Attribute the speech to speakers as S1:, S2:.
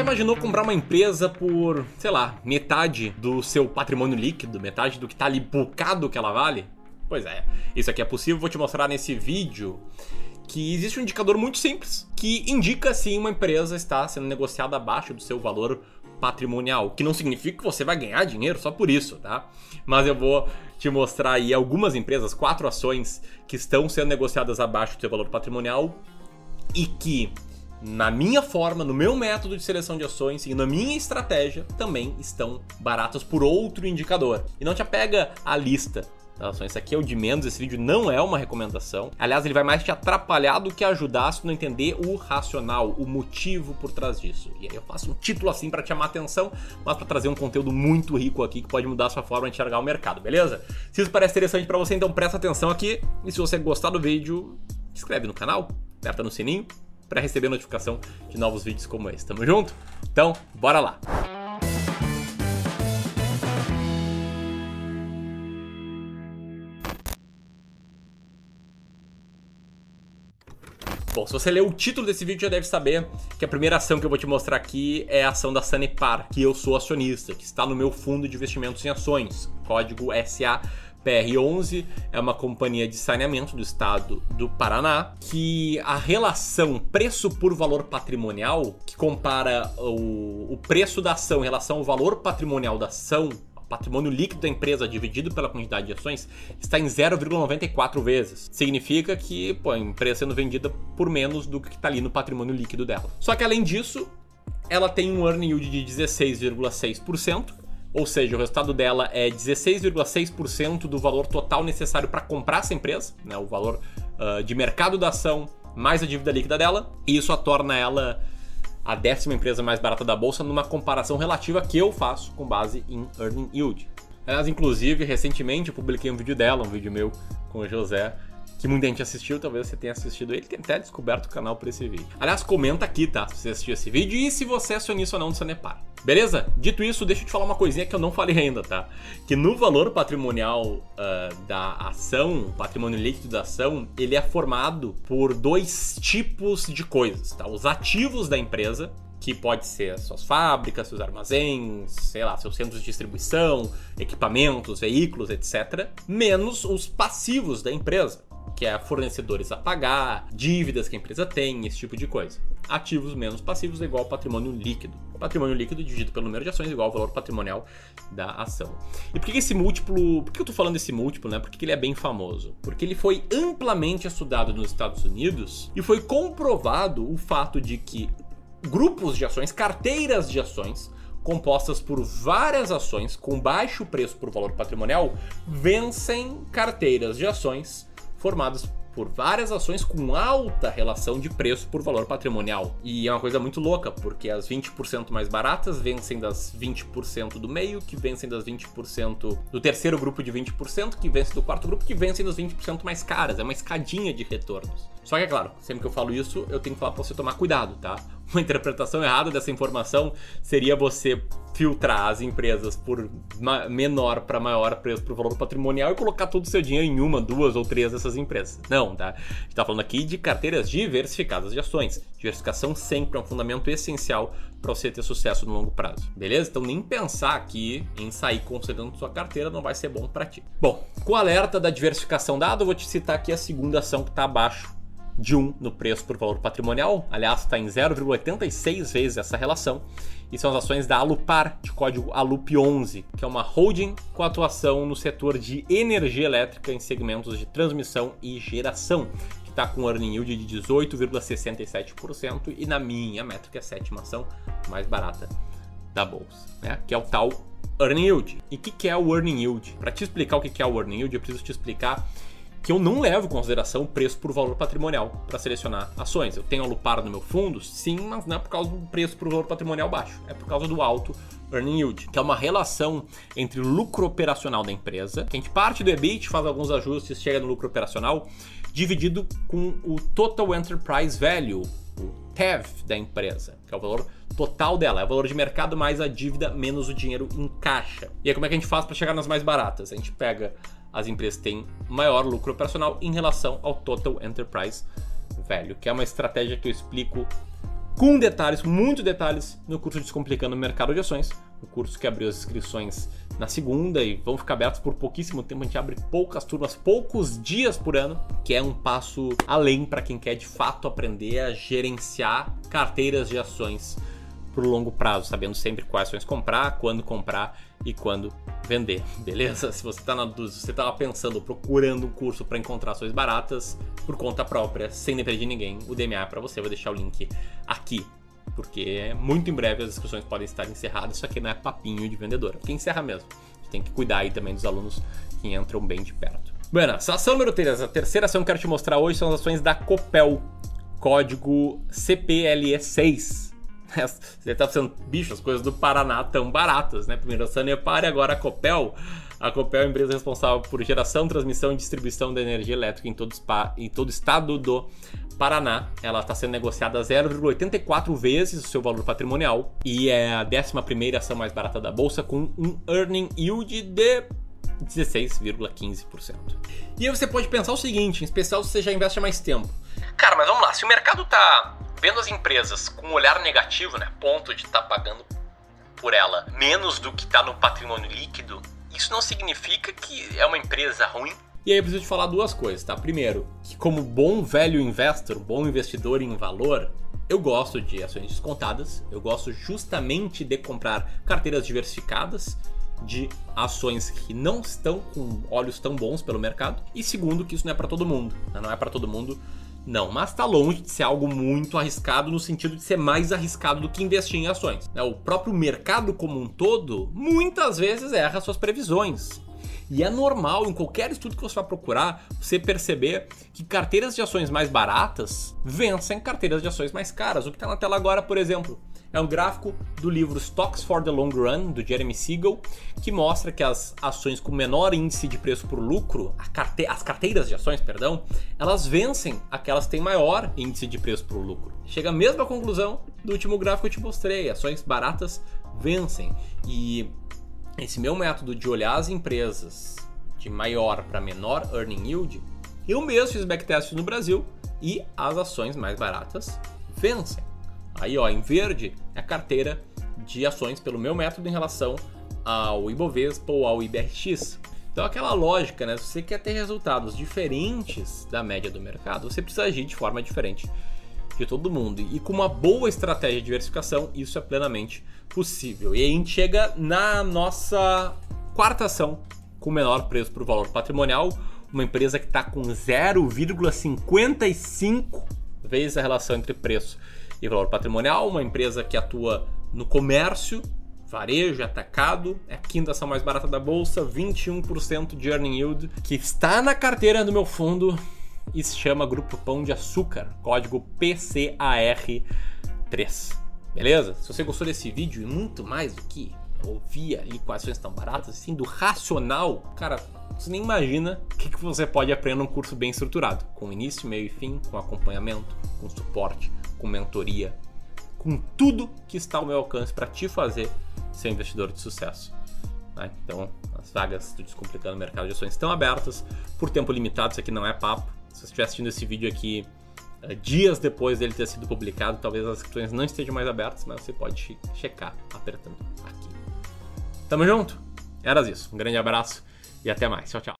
S1: já imaginou comprar uma empresa por, sei lá, metade do seu patrimônio líquido, metade do que tá ali bocado que ela vale? Pois é, isso aqui é possível, vou te mostrar nesse vídeo que existe um indicador muito simples que indica se uma empresa está sendo negociada abaixo do seu valor patrimonial, que não significa que você vai ganhar dinheiro só por isso, tá? Mas eu vou te mostrar aí algumas empresas, quatro ações que estão sendo negociadas abaixo do seu valor patrimonial e que na minha forma, no meu método de seleção de ações e na minha estratégia também estão baratas por outro indicador. E não te apega à lista. Esse aqui é o de menos, esse vídeo não é uma recomendação. Aliás, ele vai mais te atrapalhar do que ajudar se tu não entender o racional, o motivo por trás disso. E aí eu faço um título assim para te chamar atenção, mas para trazer um conteúdo muito rico aqui que pode mudar a sua forma de enxergar o mercado, beleza? Se isso parece interessante para você, então presta atenção aqui. E se você gostar do vídeo, se inscreve no canal, aperta no sininho para receber notificação de novos vídeos como esse. Tamo junto? Então, bora lá! Bom, se você ler o título desse vídeo, já deve saber que a primeira ação que eu vou te mostrar aqui é a ação da Sanepar, que eu sou acionista, que está no meu fundo de investimentos em ações, código SA PR11 é uma companhia de saneamento do estado do Paraná, que a relação preço por valor patrimonial, que compara o, o preço da ação em relação ao valor patrimonial da ação, patrimônio líquido da empresa dividido pela quantidade de ações está em 0,94 vezes. Significa que pô, a empresa sendo vendida por menos do que está ali no patrimônio líquido dela. Só que além disso, ela tem um earning yield de 16,6%, ou seja, o resultado dela é 16,6% do valor total necessário para comprar essa empresa, né, o valor uh, de mercado da ação mais a dívida líquida dela, e isso a torna ela a décima empresa mais barata da bolsa numa comparação relativa que eu faço com base em earning yield. Aliás, inclusive, recentemente eu publiquei um vídeo dela, um vídeo meu com o José, que muita gente assistiu, talvez você tenha assistido ele, tem até descoberto o canal por esse vídeo. Aliás, comenta aqui, tá? Se você assistiu esse vídeo e se você é acionista ou não do Sanepar. Beleza? Dito isso, deixa eu te falar uma coisinha que eu não falei ainda, tá? Que no valor patrimonial uh, da ação, patrimônio líquido da ação, ele é formado por dois tipos de coisas, tá? Os ativos da empresa, que pode ser suas fábricas, seus armazéns, sei lá, seus centros de distribuição, equipamentos, veículos, etc., menos os passivos da empresa, que é fornecedores a pagar, dívidas que a empresa tem, esse tipo de coisa. Ativos menos passivos é igual patrimônio líquido. Patrimônio líquido dividido pelo número de ações é igual ao valor patrimonial da ação. E por que esse múltiplo. Por que eu tô falando desse múltiplo, né? Porque ele é bem famoso. Porque ele foi amplamente estudado nos Estados Unidos e foi comprovado o fato de que grupos de ações, carteiras de ações, compostas por várias ações com baixo preço por valor patrimonial, vencem carteiras de ações formadas por várias ações com alta relação de preço por valor patrimonial. E é uma coisa muito louca, porque as 20% mais baratas vencem das 20% do meio, que vencem das 20% do terceiro grupo de 20%, que vence do quarto grupo, que vencem das 20% mais caras. É uma escadinha de retornos. Só que é claro, sempre que eu falo isso, eu tenho que falar para você tomar cuidado, tá? Uma interpretação errada dessa informação seria você filtrar as empresas por menor para maior preço por valor patrimonial e colocar todo o seu dinheiro em uma, duas ou três dessas empresas. Não, tá? A gente tá falando aqui de carteiras diversificadas de ações. Diversificação sempre é um fundamento essencial para você ter sucesso no longo prazo. Beleza? Então nem pensar aqui em sair considerando sua carteira não vai ser bom para ti. Bom, com o alerta da diversificação dado, eu vou te citar aqui a segunda ação que está abaixo de 1 no preço por valor patrimonial, aliás, está em 0,86 vezes essa relação, e são as ações da Alupar, de código ALUP11, que é uma holding com atuação no setor de energia elétrica em segmentos de transmissão e geração, que está com earning yield de 18,67% e na minha métrica é a sétima ação mais barata da bolsa, né? que é o tal earning yield. E o que, que é o earning yield? Para te explicar o que, que é o earning yield, eu preciso te explicar que eu não levo em consideração o preço por valor patrimonial para selecionar ações. Eu tenho a Lupar no meu fundo, sim, mas não é por causa do preço por valor patrimonial baixo, é por causa do alto earning yield, que é uma relação entre lucro operacional da empresa, que a gente parte do EBIT, faz alguns ajustes, chega no lucro operacional, dividido com o Total Enterprise Value, o TEV da empresa, que é o valor total dela, é o valor de mercado mais a dívida menos o dinheiro em caixa. E aí como é que a gente faz para chegar nas mais baratas? A gente pega as empresas têm maior lucro operacional em relação ao Total Enterprise Value, que é uma estratégia que eu explico com detalhes, muitos detalhes, no curso Descomplicando o Mercado de Ações, o curso que abriu as inscrições na segunda e vão ficar abertos por pouquíssimo tempo. A gente abre poucas turmas, poucos dias por ano, que é um passo além para quem quer de fato aprender a gerenciar carteiras de ações por longo prazo, sabendo sempre quais ações comprar, quando comprar e quando vender, beleza? Se você está na dúvida, se você estava pensando, procurando um curso para encontrar ações baratas por conta própria, sem depender de ninguém, o DMA é para você, eu vou deixar o link aqui. Porque muito em breve as inscrições podem estar encerradas, isso aqui não é papinho de vendedor, porque encerra mesmo. Tem que cuidar aí também dos alunos que entram bem de perto. Bueno, ação número 3, a terceira ação que eu quero te mostrar hoje são as ações da Copel, código CPLE6. Você tá pensando, bicho, as coisas do Paraná tão baratas, né? Primeiro a Sanepar e agora a Copel. A Copel é a empresa responsável por geração, transmissão e distribuição de energia elétrica em todo, em todo o estado do Paraná. Ela está sendo negociada a 0,84 vezes o seu valor patrimonial e é a 11 ação mais barata da bolsa com um earning yield de 16,15%. E aí você pode pensar o seguinte, em especial se você já investe há mais tempo. Cara, mas vamos lá, se o mercado tá vendo as empresas com um olhar negativo, né, ponto de estar tá pagando por ela menos do que está no patrimônio líquido, isso não significa que é uma empresa ruim. E aí eu preciso te falar duas coisas, tá? Primeiro, que como bom velho investor, bom investidor em valor, eu gosto de ações descontadas, eu gosto justamente de comprar carteiras diversificadas de ações que não estão com olhos tão bons pelo mercado. E segundo, que isso não é para todo mundo, né? não é para todo mundo não, mas está longe de ser algo muito arriscado no sentido de ser mais arriscado do que investir em ações. Né? O próprio mercado como um todo muitas vezes erra suas previsões. E é normal em qualquer estudo que você vá procurar você perceber que carteiras de ações mais baratas vencem carteiras de ações mais caras. O que está na tela agora, por exemplo, é um gráfico do livro Stocks for the Long Run, do Jeremy Siegel, que mostra que as ações com menor índice de preço por lucro, carte as carteiras de ações, perdão, elas vencem aquelas que têm maior índice de preço por lucro. Chega a mesma conclusão do último gráfico que eu te mostrei, ações baratas vencem. E esse meu método de olhar as empresas de maior para menor earning yield, eu mesmo fiz backtest no Brasil e as ações mais baratas vencem. Aí, ó, em verde é a carteira de ações pelo meu método em relação ao Ibovespa ou ao IBRX. Então, aquela lógica, né? Se você quer ter resultados diferentes da média do mercado, você precisa agir de forma diferente de todo mundo. E com uma boa estratégia de diversificação, isso é plenamente possível. E a gente chega na nossa quarta ação com menor preço por valor patrimonial, uma empresa que está com 0,55 vezes a relação entre preço e valor patrimonial, uma empresa que atua no comércio, varejo, atacado, é a quinta ação mais barata da bolsa, 21% de earning yield, que está na carteira do meu fundo e se chama Grupo Pão de Açúcar, código PCAR3. Beleza? Se você gostou desse vídeo e muito mais do que ouvir ali quais ações estão baratas, assim, do racional, cara, você nem imagina o que, que você pode aprender num curso bem estruturado, com início, meio e fim, com acompanhamento, com suporte com mentoria, com tudo que está ao meu alcance para te fazer ser um investidor de sucesso. Né? Então, as vagas do Descomplicando o Mercado de Ações estão abertas por tempo limitado, isso aqui não é papo. Se você estiver assistindo esse vídeo aqui uh, dias depois dele ter sido publicado, talvez as inscrições não estejam mais abertas, mas você pode checar apertando aqui. Tamo junto? Eras isso. Um grande abraço e até mais. Tchau, tchau.